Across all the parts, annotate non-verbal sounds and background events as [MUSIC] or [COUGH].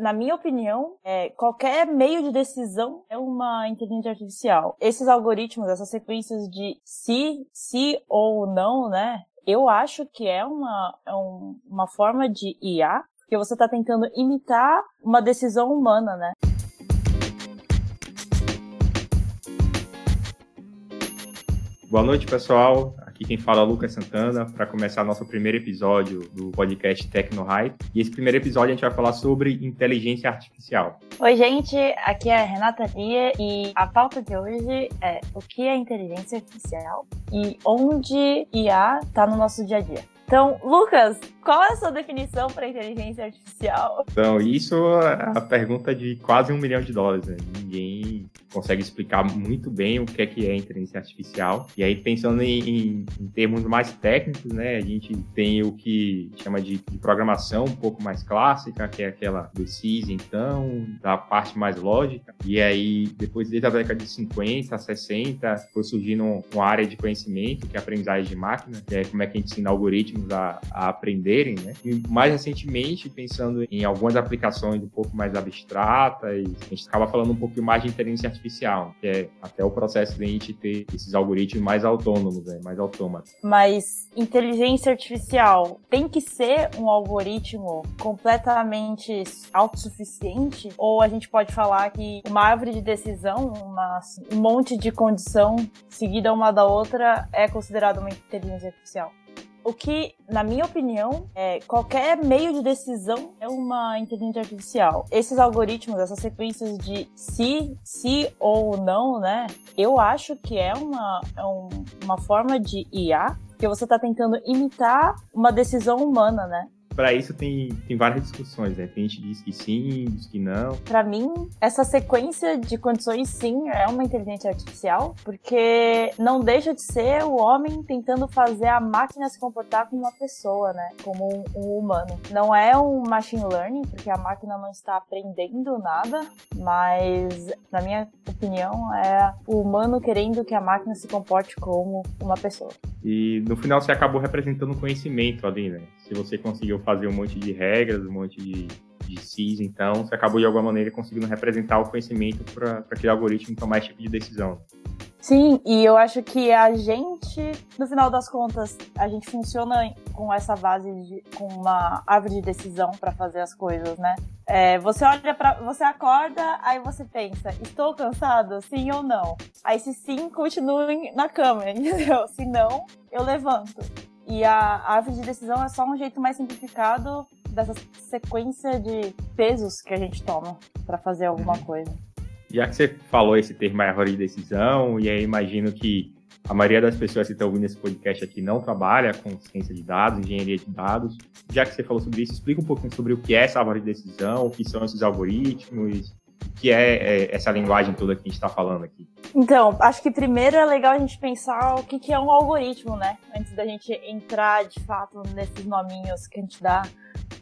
na minha opinião, é, qualquer meio de decisão é uma inteligência artificial. Esses algoritmos, essas sequências de se, se ou não, né? Eu acho que é uma, é um, uma forma de IA, porque você está tentando imitar uma decisão humana, né? Boa noite, pessoal. Aqui quem fala é o Lucas Santana para começar nosso primeiro episódio do podcast Tecno Hype. E esse primeiro episódio a gente vai falar sobre inteligência artificial. Oi, gente. Aqui é a Renata Lia e a pauta de hoje é o que é inteligência artificial e onde IA está no nosso dia a dia. Então, Lucas, qual é a sua definição para inteligência artificial? Então, isso é a pergunta de quase um milhão de dólares. Né? Ninguém consegue explicar muito bem o que é que é inteligência artificial. E aí, pensando em, em, em termos mais técnicos, né, a gente tem o que chama de, de, programação um pouco mais clássica, que é aquela do CIS, então, da parte mais lógica. E aí, depois desde a década de 50, 60, foi surgindo uma área de conhecimento, que é a aprendizagem de máquina, que é como é que a gente ensina algoritmos a, a aprenderem, né? E mais recentemente, pensando em algumas aplicações um pouco mais abstratas, a gente acaba falando um pouco mais de inteligência artificial artificial, que é até o processo de a gente ter esses algoritmos mais autônomos, né, mais autômatos. Mas inteligência artificial tem que ser um algoritmo completamente autossuficiente? Ou a gente pode falar que uma árvore de decisão, uma, um monte de condição seguida uma da outra é considerado uma inteligência artificial? O que, na minha opinião, é qualquer meio de decisão é uma inteligência artificial. Esses algoritmos, essas sequências de se, se ou não, né? Eu acho que é uma, é um, uma forma de IA, que você está tentando imitar uma decisão humana, né? Para isso tem, tem várias discussões, né? Tem gente que diz que sim, diz que não. Para mim, essa sequência de condições sim é uma inteligência artificial, porque não deixa de ser o homem tentando fazer a máquina se comportar como uma pessoa, né? Como um, um humano. Não é um machine learning, porque a máquina não está aprendendo nada, mas na minha opinião é o humano querendo que a máquina se comporte como uma pessoa. E no final você acabou representando conhecimento ali, né? Se você conseguiu fazer um monte de regras, um monte de, de CIS, então você acabou de alguma maneira conseguindo representar o conhecimento para aquele algoritmo tomar esse tipo de decisão. Sim, e eu acho que a gente, no final das contas, a gente funciona com essa base de, com uma árvore de decisão para fazer as coisas, né? É, você olha para, você acorda, aí você pensa, estou cansado, sim ou não? Aí se sim, continue na cama, [LAUGHS] entendeu? Se não, eu levanto. E a árvore de decisão é só um jeito mais simplificado dessa sequência de pesos que a gente toma para fazer alguma uhum. coisa. Já que você falou esse termo árvore de decisão, e aí imagino que a maioria das pessoas que estão ouvindo esse podcast aqui não trabalha com ciência de dados, engenharia de dados. Já que você falou sobre isso, explica um pouquinho sobre o que é essa árvore de decisão, o que são esses algoritmos, que é, é essa linguagem toda que a gente está falando aqui. Então, acho que primeiro é legal a gente pensar o que, que é um algoritmo, né? Antes da gente entrar de fato nesses nominhos que a gente dá.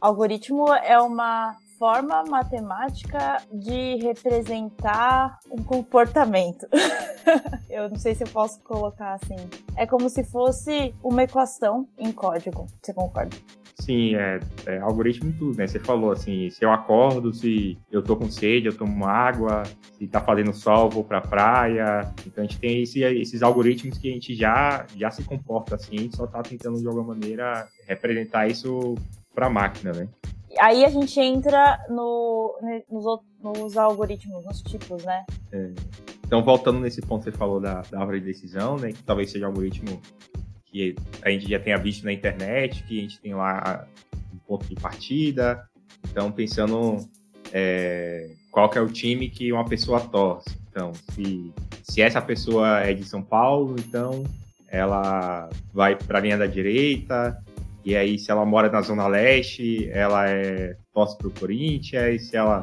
Algoritmo é uma forma matemática de representar um comportamento. [LAUGHS] eu não sei se eu posso colocar assim. É como se fosse uma equação em código. Você concorda? Sim, é, é algoritmo tudo, né? Você falou assim, se eu acordo, se eu tô com sede, eu tomo água, se tá fazendo sol, vou pra praia. Então a gente tem esse, esses algoritmos que a gente já, já se comporta assim, a gente só tá tentando de alguma maneira representar isso pra máquina, né? aí a gente entra no, nos, nos algoritmos, nos tipos, né? É. Então, voltando nesse ponto que você falou da, da árvore de decisão, né? Que talvez seja um algoritmo que a gente já tenha visto na internet, que a gente tem lá um ponto de partida. Então, pensando é, qual que é o time que uma pessoa torce. Então, se, se essa pessoa é de São Paulo, então ela vai para a linha da direita, e aí, se ela mora na Zona Leste, ela é torce pro Corinthians, e se ela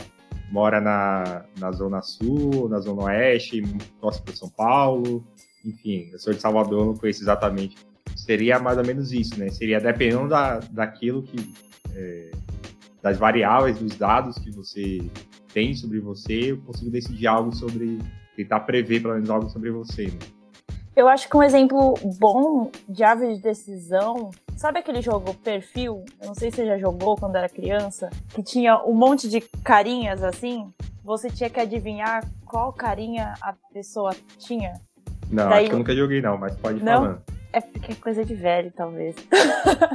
mora na, na Zona Sul, na Zona Oeste, torce pro São Paulo. Enfim, eu sou de Salvador, não conheço exatamente. Seria mais ou menos isso, né? Seria dependendo da, daquilo que. É, das variáveis, dos dados que você tem sobre você, eu consigo decidir algo sobre. tentar prever pelo menos algo sobre você, né? Eu acho que um exemplo bom de árvore de decisão Sabe aquele jogo Perfil? Eu não sei se você já jogou quando era criança, que tinha um monte de carinhas assim. Você tinha que adivinhar qual carinha a pessoa tinha. Não, Daí... acho que eu nunca joguei não, mas pode não? falar. É porque é coisa de velho, talvez.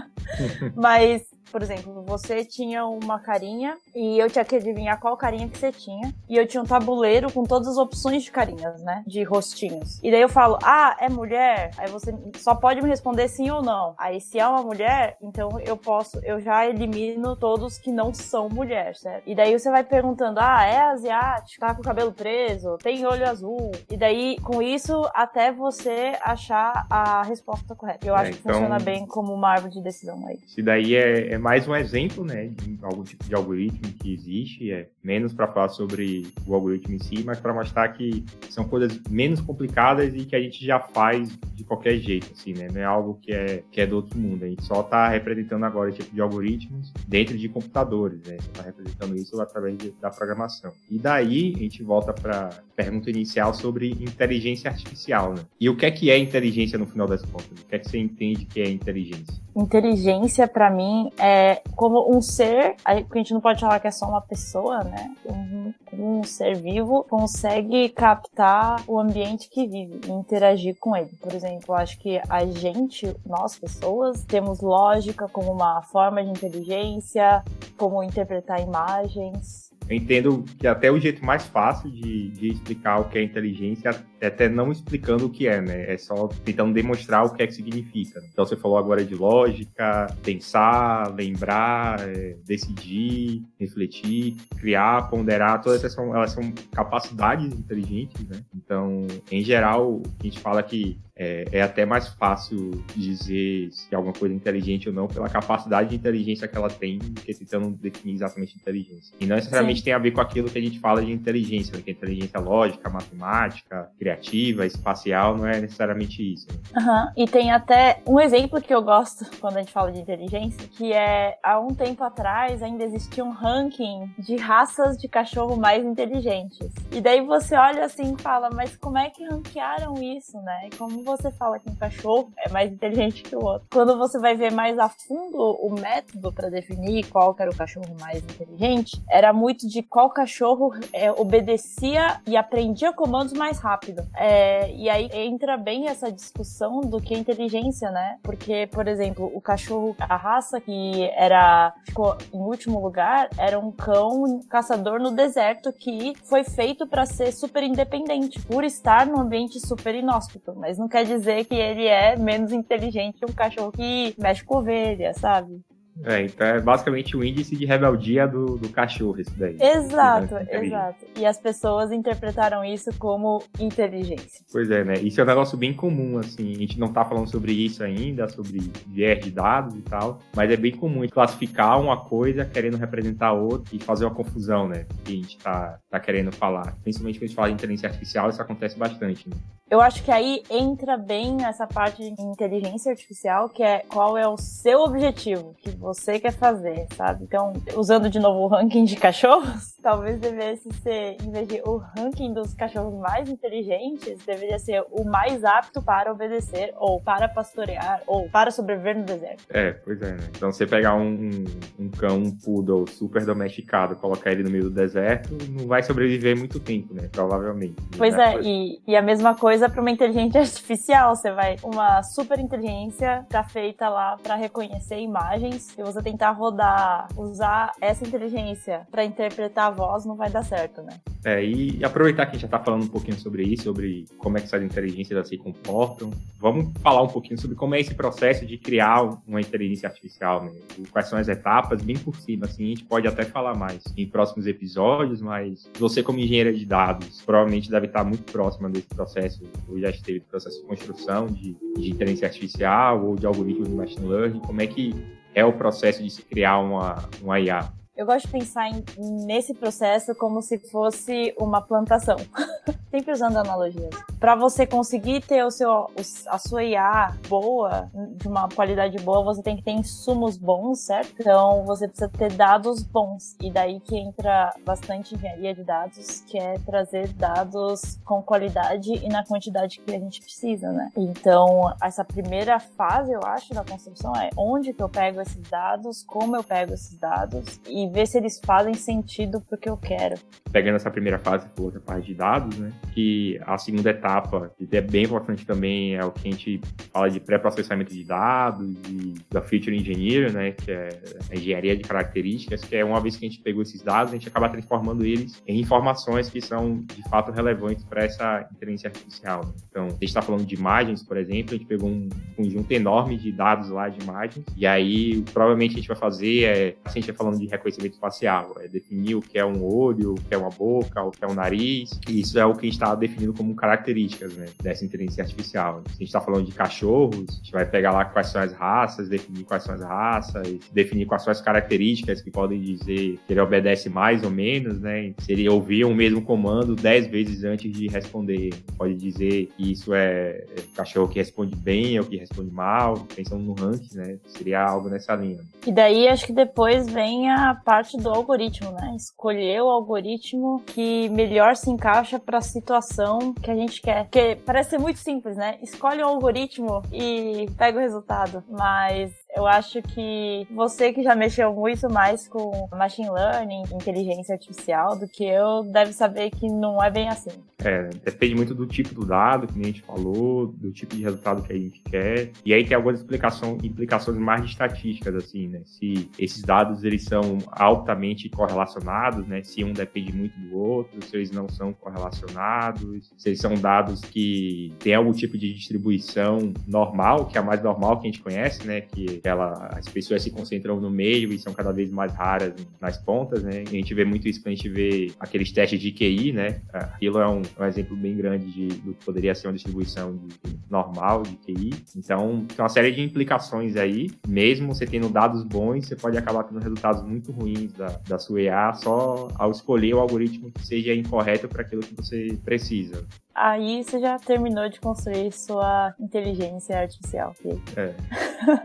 [LAUGHS] mas por exemplo, você tinha uma carinha e eu tinha que adivinhar qual carinha que você tinha. E eu tinha um tabuleiro com todas as opções de carinhas, né? De rostinhos. E daí eu falo, ah, é mulher? Aí você só pode me responder sim ou não. Aí se é uma mulher, então eu posso, eu já elimino todos que não são mulher, certo? E daí você vai perguntando, ah, é asiático, tá com o cabelo preso, tem olho azul. E daí, com isso, até você achar a resposta correta. Eu é, acho que então... funciona bem como uma árvore de decisão aí. Se daí é, é mais um exemplo, né, de algum tipo de algoritmo que existe, é menos para falar sobre o algoritmo em si, mas para mostrar que são coisas menos complicadas e que a gente já faz de qualquer jeito, assim, né? Não é algo que é, que é do outro mundo. A gente só está representando agora esse tipo de algoritmos dentro de computadores, né? Está representando isso através de, da programação. E daí a gente volta para a pergunta inicial sobre inteligência artificial, né? E o que é que é inteligência no final das contas? O que é que você entende que é inteligência? Inteligência, para mim, é como um ser, a gente não pode falar que é só uma pessoa, né? Um, um ser vivo consegue captar o ambiente que vive e interagir com ele. Por exemplo, acho que a gente, nós pessoas, temos lógica como uma forma de inteligência, como interpretar imagens, eu entendo que até o jeito mais fácil de, de, explicar o que é inteligência é até não explicando o que é, né? É só tentando demonstrar o que é que significa. Então você falou agora de lógica, pensar, lembrar, é, decidir, refletir, criar, ponderar, todas essas são, elas são capacidades inteligentes, né? Então, em geral, a gente fala que é, é, até mais fácil dizer se alguma coisa é inteligente ou não pela capacidade de inteligência que ela tem do que tentando definir exatamente inteligência. E não necessariamente Sim. tem a ver com aquilo que a gente fala de inteligência, né? que é inteligência lógica, matemática, criativa, espacial, não é necessariamente isso. Né? Uhum. E tem até um exemplo que eu gosto quando a gente fala de inteligência, que é há um tempo atrás ainda existia um ranking de raças de cachorro mais inteligentes. E daí você olha assim e fala, mas como é que ranquearam isso, né? Como você fala que um cachorro é mais inteligente que o outro. Quando você vai ver mais a fundo o método para definir qual era o cachorro mais inteligente, era muito de qual cachorro é, obedecia e aprendia comandos mais rápido. É, e aí entra bem essa discussão do que é inteligência, né? Porque, por exemplo, o cachorro, a raça que era ficou em último lugar, era um cão caçador no deserto que foi feito para ser super independente, por estar num ambiente super inóspito, mas não quer quer dizer que ele é menos inteligente que um cachorro que mexe com ovelha, sabe? É, então é basicamente o índice de rebeldia do, do cachorro, isso daí. Exato, exato. E as pessoas interpretaram isso como inteligência. Pois é, né? Isso é um negócio bem comum, assim. A gente não tá falando sobre isso ainda, sobre viés de dados e tal, mas é bem comum classificar uma coisa querendo representar outra e fazer uma confusão, né? Que a gente tá, tá querendo falar. Principalmente quando a gente fala de inteligência artificial, isso acontece bastante, né? Eu acho que aí entra bem essa parte de inteligência artificial, que é qual é o seu objetivo que você quer fazer, sabe? Então, usando de novo o ranking de cachorros, [LAUGHS] talvez devesse ser, em vez de o ranking dos cachorros mais inteligentes, deveria ser o mais apto para obedecer, ou para pastorear, ou para sobreviver no deserto. É, pois é, né? Então, você pegar um, um cão, um poodle super domesticado, colocar ele no meio do deserto, não vai sobreviver muito tempo, né? Provavelmente. Pois né? é, e, e a mesma coisa coisa para uma inteligência [LAUGHS] artificial. Você vai. Uma super inteligência tá feita lá para reconhecer imagens. Se você tentar rodar, usar essa inteligência para interpretar a voz, não vai dar certo, né? É, e aproveitar que a gente já tá falando um pouquinho sobre isso, sobre como é que essas inteligências se comportam. Vamos falar um pouquinho sobre como é esse processo de criar uma inteligência artificial, né? Quais são as etapas, bem por cima, assim, a gente pode até falar mais em próximos episódios, mas você como engenheira de dados, provavelmente deve estar muito próxima desse processo ou já esteve no processo de construção de, de inteligência artificial ou de algoritmos de machine learning? Como é que é o processo de se criar uma, uma IA? Eu gosto de pensar em, nesse processo como se fosse uma plantação. [LAUGHS] Sempre usando analogias. Para você conseguir ter o seu, a sua IA boa, de uma qualidade boa, você tem que ter insumos bons, certo? Então você precisa ter dados bons. E daí que entra bastante engenharia de dados, que é trazer dados com qualidade e na quantidade que a gente precisa, né? Então, essa primeira fase, eu acho, da construção é onde que eu pego esses dados, como eu pego esses dados e ver se eles fazem sentido pro que eu quero. Pegando essa primeira fase, por outra parte de dados, né? Que a segunda etapa, que é bem importante também, é o que a gente fala de pré-processamento de dados e da feature engineer, né? Que é a engenharia de características, que é uma vez que a gente pegou esses dados, a gente acaba transformando eles em informações que são de fato relevantes para essa inteligência artificial. Né? Então, a gente está falando de imagens, por exemplo, a gente pegou um conjunto enorme de dados lá de imagens, e aí provavelmente a gente vai fazer, é, a gente está falando de reconhecimento facial, é definir o que é um olho, o que é uma boca, o que é um nariz, e isso é o que a gente está definindo como características né, dessa inteligência artificial. Se a gente está falando de cachorros, a gente vai pegar lá quais são as raças, definir quais são as raças, definir quais são as características que podem dizer que ele obedece mais ou menos, né? Se ele ouvir o mesmo comando dez vezes antes de responder, pode dizer que isso é, é cachorro que responde bem ou que responde mal, pensando no ranking, né? Seria algo nessa linha. E daí acho que depois vem a parte do algoritmo, né? Escolher o algoritmo que melhor se encaixa para a situação que a gente quer. Porque parece ser muito simples, né? Escolhe o algoritmo e pega o resultado. Mas eu acho que você que já mexeu muito mais com machine learning, inteligência artificial do que eu, deve saber que não é bem assim. É, depende muito do tipo do dado que a gente falou, do tipo de resultado que a gente quer. E aí tem algumas implicações, mais estatísticas, assim, né? Se esses dados eles são altamente correlacionados, né? Se um depende muito do outro, se eles não são correlacionados, se eles são dados que têm algum tipo de distribuição normal, que é a mais normal que a gente conhece, né? Que ela, as pessoas se concentram no meio e são cada vez mais raras nas pontas, né? E a gente vê muito isso quando a gente vê aqueles testes de QI, né? Aquilo é um, um exemplo bem grande de, do que poderia ser uma distribuição de, de normal de QI. Então, tem uma série de implicações aí. Mesmo você tendo dados bons, você pode acabar tendo resultados muito ruins da, da sua IA só ao escolher o algoritmo que seja incorreto para aquilo que você precisa. Aí você já terminou de construir sua inteligência artificial. É.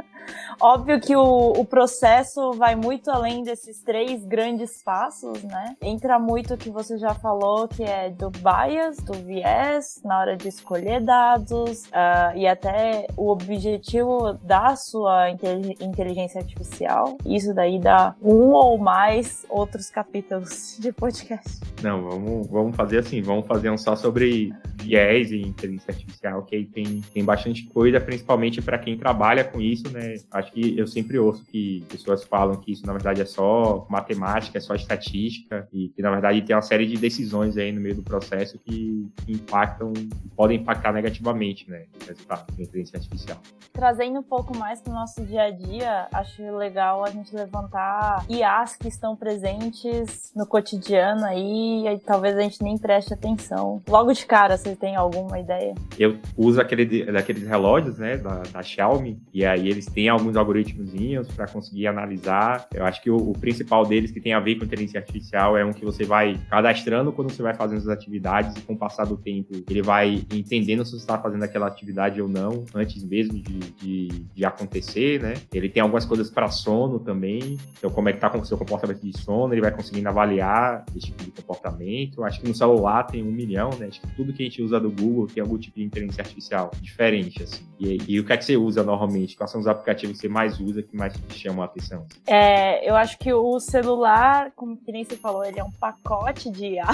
[LAUGHS] Óbvio que o, o processo vai muito além desses três grandes passos, né? Entra muito o que você já falou, que é do bias, do viés, na hora de escolher dados, uh, e até o objetivo da sua inteligência artificial. Isso daí dá um ou mais outros capítulos de podcast. Não, vamos, vamos fazer assim, vamos fazer um só sobre viés e inteligência artificial, que aí tem, tem bastante coisa, principalmente para quem trabalha com isso, né? Acho que eu sempre ouço que pessoas falam que isso, na verdade, é só matemática, é só estatística, e que, na verdade, tem uma série de decisões aí no meio do processo que, que impactam, podem impactar negativamente, né? O resultado da inteligência artificial. Trazendo um pouco mais para o nosso dia a dia, acho legal a gente levantar IAs que estão presentes no cotidiano aí, e talvez a gente nem preste atenção. Logo de cara, você tem alguma ideia? Eu uso aquele, daqueles relógios, né, da, da Xiaomi, e aí eles têm alguns algoritmos para conseguir analisar. Eu acho que o, o, principal deles, que tem a ver com inteligência artificial, é um que você vai cadastrando quando você vai fazendo as atividades, e com o passar do tempo, ele vai entendendo se você está fazendo aquela atividade ou não, antes mesmo de, de, de acontecer, né? Ele tem algumas coisas para sono também, então como é que tá com o seu comportamento de sono, ele vai conseguindo avaliar esse tipo de comportamento. Acho que no celular tem um milhão, né? Acho que tudo que a gente usa do Google tem algum tipo de inteligência artificial diferente, assim. E, e o que é que você usa normalmente? Quais são os aplicativos que você mais usa, que mais te chamam a atenção? É, eu acho que o celular, como que nem você falou, ele é um pacote de [LAUGHS] IA.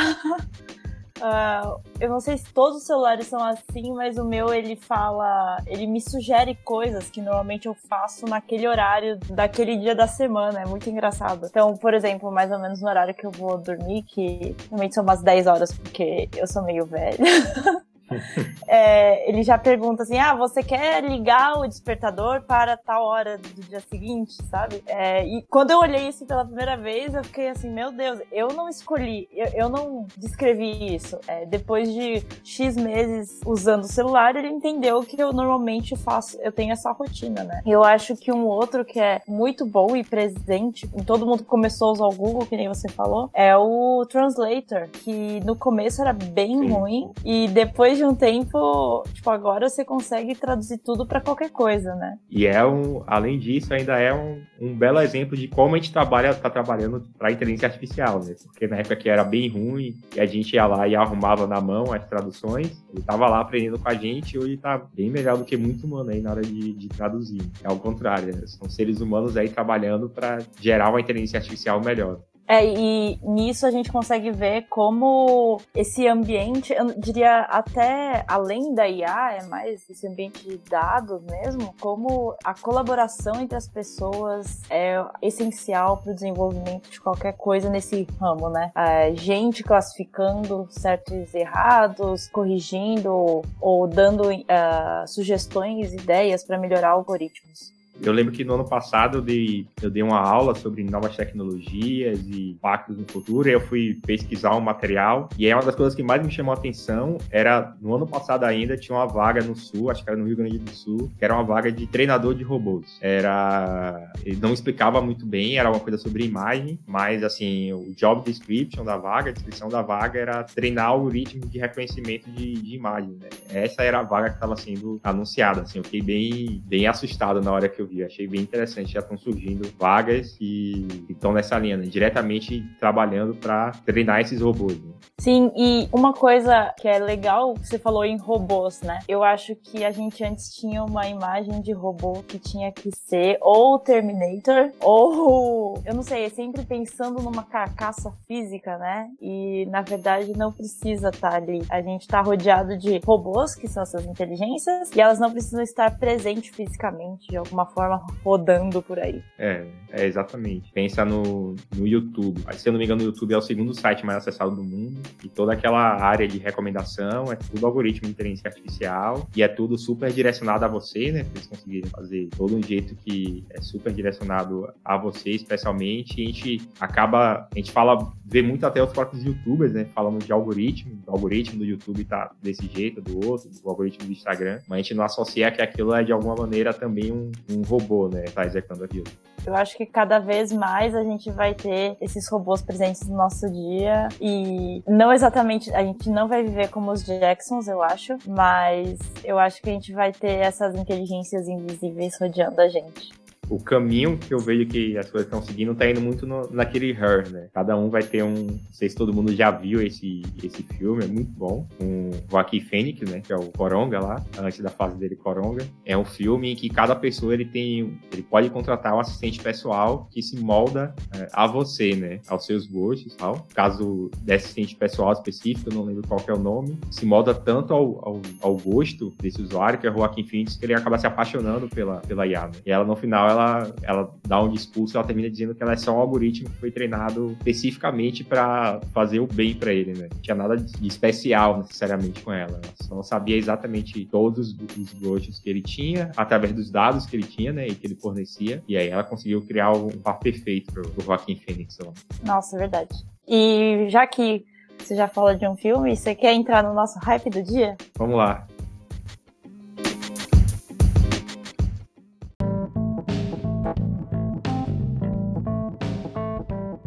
Uh, eu não sei se todos os celulares são assim, mas o meu ele fala, ele me sugere coisas que normalmente eu faço naquele horário daquele dia da semana. É muito engraçado. Então, por exemplo, mais ou menos no horário que eu vou dormir, que normalmente são umas 10 horas, porque eu sou meio velha. [LAUGHS] [LAUGHS] é, ele já pergunta assim: ah, você quer ligar o despertador para tal hora do dia seguinte, sabe? É, e quando eu olhei isso pela primeira vez, eu fiquei assim: meu Deus, eu não escolhi, eu, eu não descrevi isso. É, depois de X meses usando o celular, ele entendeu que eu normalmente faço, eu tenho essa rotina, né? Eu acho que um outro que é muito bom e presente, todo mundo começou a usar o Google, que nem você falou, é o Translator, que no começo era bem Sim. ruim e depois de um tempo, tipo, agora você consegue traduzir tudo para qualquer coisa, né? E é um, além disso, ainda é um, um belo exemplo de como a gente trabalha, tá trabalhando para inteligência artificial, né? Porque na época que era bem ruim e a gente ia lá e arrumava na mão as traduções, ele tava lá aprendendo com a gente e hoje tá bem melhor do que muito humano aí na hora de, de traduzir. É ao contrário, né? São seres humanos aí trabalhando para gerar uma inteligência artificial melhor. É, e nisso a gente consegue ver como esse ambiente, eu diria até além da IA, é mais esse ambiente de dados mesmo, como a colaboração entre as pessoas é essencial para o desenvolvimento de qualquer coisa nesse ramo, né? É, gente classificando certos errados, corrigindo ou dando uh, sugestões, ideias para melhorar algoritmos. Eu lembro que no ano passado eu dei, eu dei uma aula sobre novas tecnologias e impactos no futuro, e eu fui pesquisar um material, e é uma das coisas que mais me chamou a atenção era, no ano passado ainda, tinha uma vaga no Sul, acho que era no Rio Grande do Sul, que era uma vaga de treinador de robôs. Era... Ele não explicava muito bem, era uma coisa sobre imagem, mas, assim, o job description da vaga, a descrição da vaga era treinar algoritmos de reconhecimento de, de imagem, né? Essa era a vaga que estava sendo anunciada, assim, eu fiquei bem, bem assustado na hora que eu vi. Achei bem interessante. Já estão surgindo vagas que estão nessa linha, né? diretamente trabalhando para treinar esses robôs. Né? Sim, e uma coisa que é legal, você falou em robôs, né? Eu acho que a gente antes tinha uma imagem de robô que tinha que ser ou Terminator, ou eu não sei, é sempre pensando numa carcaça física, né? E na verdade não precisa estar ali. A gente está rodeado de robôs, que são essas inteligências, e elas não precisam estar presentes fisicamente de alguma forma rodando por aí. É, é exatamente. Pensa no, no YouTube. Se eu não me engano, o YouTube é o segundo site mais acessado do mundo. E toda aquela área de recomendação é tudo algoritmo de inteligência artificial. E é tudo super direcionado a você, né? Pra eles conseguirem fazer todo um jeito que é super direcionado a você, especialmente. E a gente acaba. A gente fala, vê muito até os próprios youtubers, né? Falando de algoritmo. O algoritmo do YouTube tá desse jeito, do outro, o algoritmo do Instagram. Mas a gente não associa que aquilo é de alguma maneira também um, um robô, né? Tá executando aquilo. Eu acho que cada vez mais a gente vai ter esses robôs presentes no nosso dia e não exatamente, a gente não vai viver como os Jacksons, eu acho, mas eu acho que a gente vai ter essas inteligências invisíveis rodeando a gente o caminho que eu vejo que as coisas estão seguindo tá indo muito no, naquele Her, né? Cada um vai ter um. Não sei se todo mundo já viu esse, esse filme, é muito bom. O Joaquim Fênix, né? Que é o Coronga lá, antes da fase dele Coronga. É um filme em que cada pessoa ele tem. Ele pode contratar um assistente pessoal que se molda é, a você, né? Aos seus gostos tal. Caso desse assistente pessoal específico, não lembro qual é o nome, se molda tanto ao, ao, ao gosto desse usuário, que é o Joaquim Phoenix, que ele acaba se apaixonando pela, pela IA, né? E ela, no final, ela ela, ela dá um discurso, ela termina dizendo que ela é só um algoritmo que foi treinado especificamente para fazer o bem para ele, né? Não tinha nada de especial necessariamente com ela. Ela só sabia exatamente todos os gostos que ele tinha, através dos dados que ele tinha, né? E que ele fornecia. E aí ela conseguiu criar um par perfeito pro, pro Joaquim Phoenix. Nossa, verdade. E já que você já falou de um filme, você quer entrar no nosso hype do dia? Vamos lá.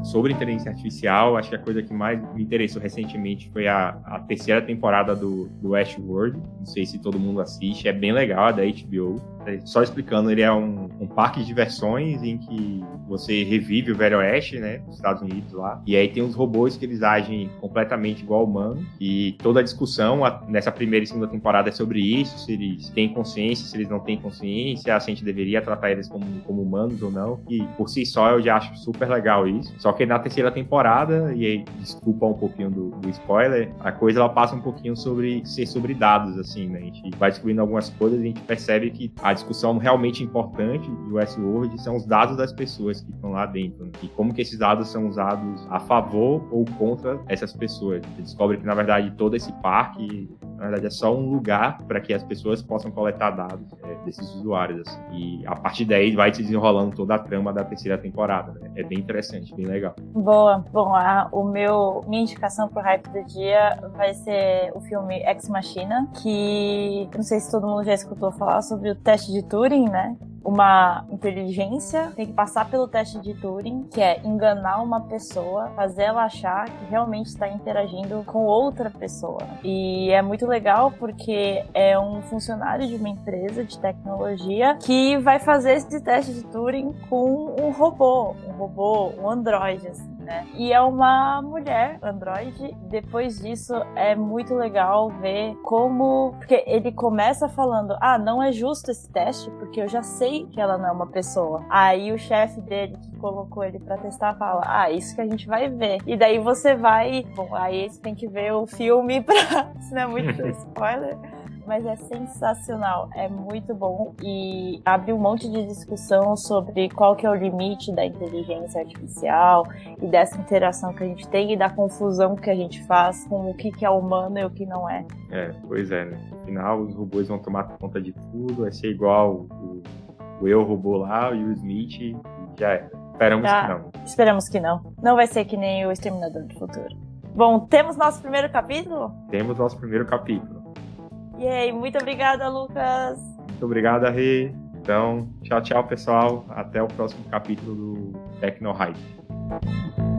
Sobre inteligência artificial, acho que a coisa que mais me interessou recentemente foi a, a terceira temporada do, do Westworld. Não sei se todo mundo assiste, é bem legal, é da HBO. Só explicando, ele é um, um, parque de diversões em que você revive o Velho Oeste, né, nos Estados Unidos lá. E aí tem os robôs que eles agem completamente igual humano. E toda a discussão a, nessa primeira e segunda temporada é sobre isso, se eles têm consciência, se eles não têm consciência, se a gente deveria tratar eles como, como humanos ou não. E por si só eu já acho super legal isso. Só que na terceira temporada, e aí desculpa um pouquinho do, do, spoiler, a coisa ela passa um pouquinho sobre ser sobre dados, assim, né? A gente vai descobrindo algumas coisas e a gente percebe que a discussão realmente importante do Westworld são os dados das pessoas que estão lá dentro. Né? E como que esses dados são usados a favor ou contra essas pessoas. Você descobre que, na verdade, todo esse parque na verdade é só um lugar para que as pessoas possam coletar dados é, desses usuários. Assim. E a partir daí vai se desenrolando toda a trama da terceira temporada. Né? É bem interessante, bem legal. Boa. Bom, a, o meu minha indicação pro hype do dia vai ser o filme Ex Machina, que não sei se todo mundo já escutou falar sobre o teste de Turing, né? uma inteligência tem que passar pelo teste de Turing, que é enganar uma pessoa, fazer ela achar que realmente está interagindo com outra pessoa. E é muito legal porque é um funcionário de uma empresa de tecnologia que vai fazer esse teste de Turing com um robô, um robô, um androide, assim né? E é uma mulher androide. Depois disso, é muito legal ver como. Porque ele começa falando: ah, não é justo esse teste, porque eu já sei que ela não é uma pessoa. Aí o chefe dele, que colocou ele para testar, fala: ah, isso que a gente vai ver. E daí você vai. Bom, aí você tem que ver o filme pra. [LAUGHS] Se não é muito [LAUGHS] spoiler mas é sensacional, é muito bom e abre um monte de discussão sobre qual que é o limite da inteligência artificial e dessa interação que a gente tem e da confusão que a gente faz com o que, que é humano e o que não é. É, pois é, né? No final os robôs vão tomar conta de tudo, vai ser igual o, o eu robô lá e o Smith e já é. Esperamos ah, que não. Esperamos que não. Não vai ser que nem o Exterminador do Futuro. Bom, temos nosso primeiro capítulo? Temos nosso primeiro capítulo. E aí, muito obrigada, Lucas. Muito obrigada, Rê. Então, tchau, tchau, pessoal. Até o próximo capítulo do Tecno Hype.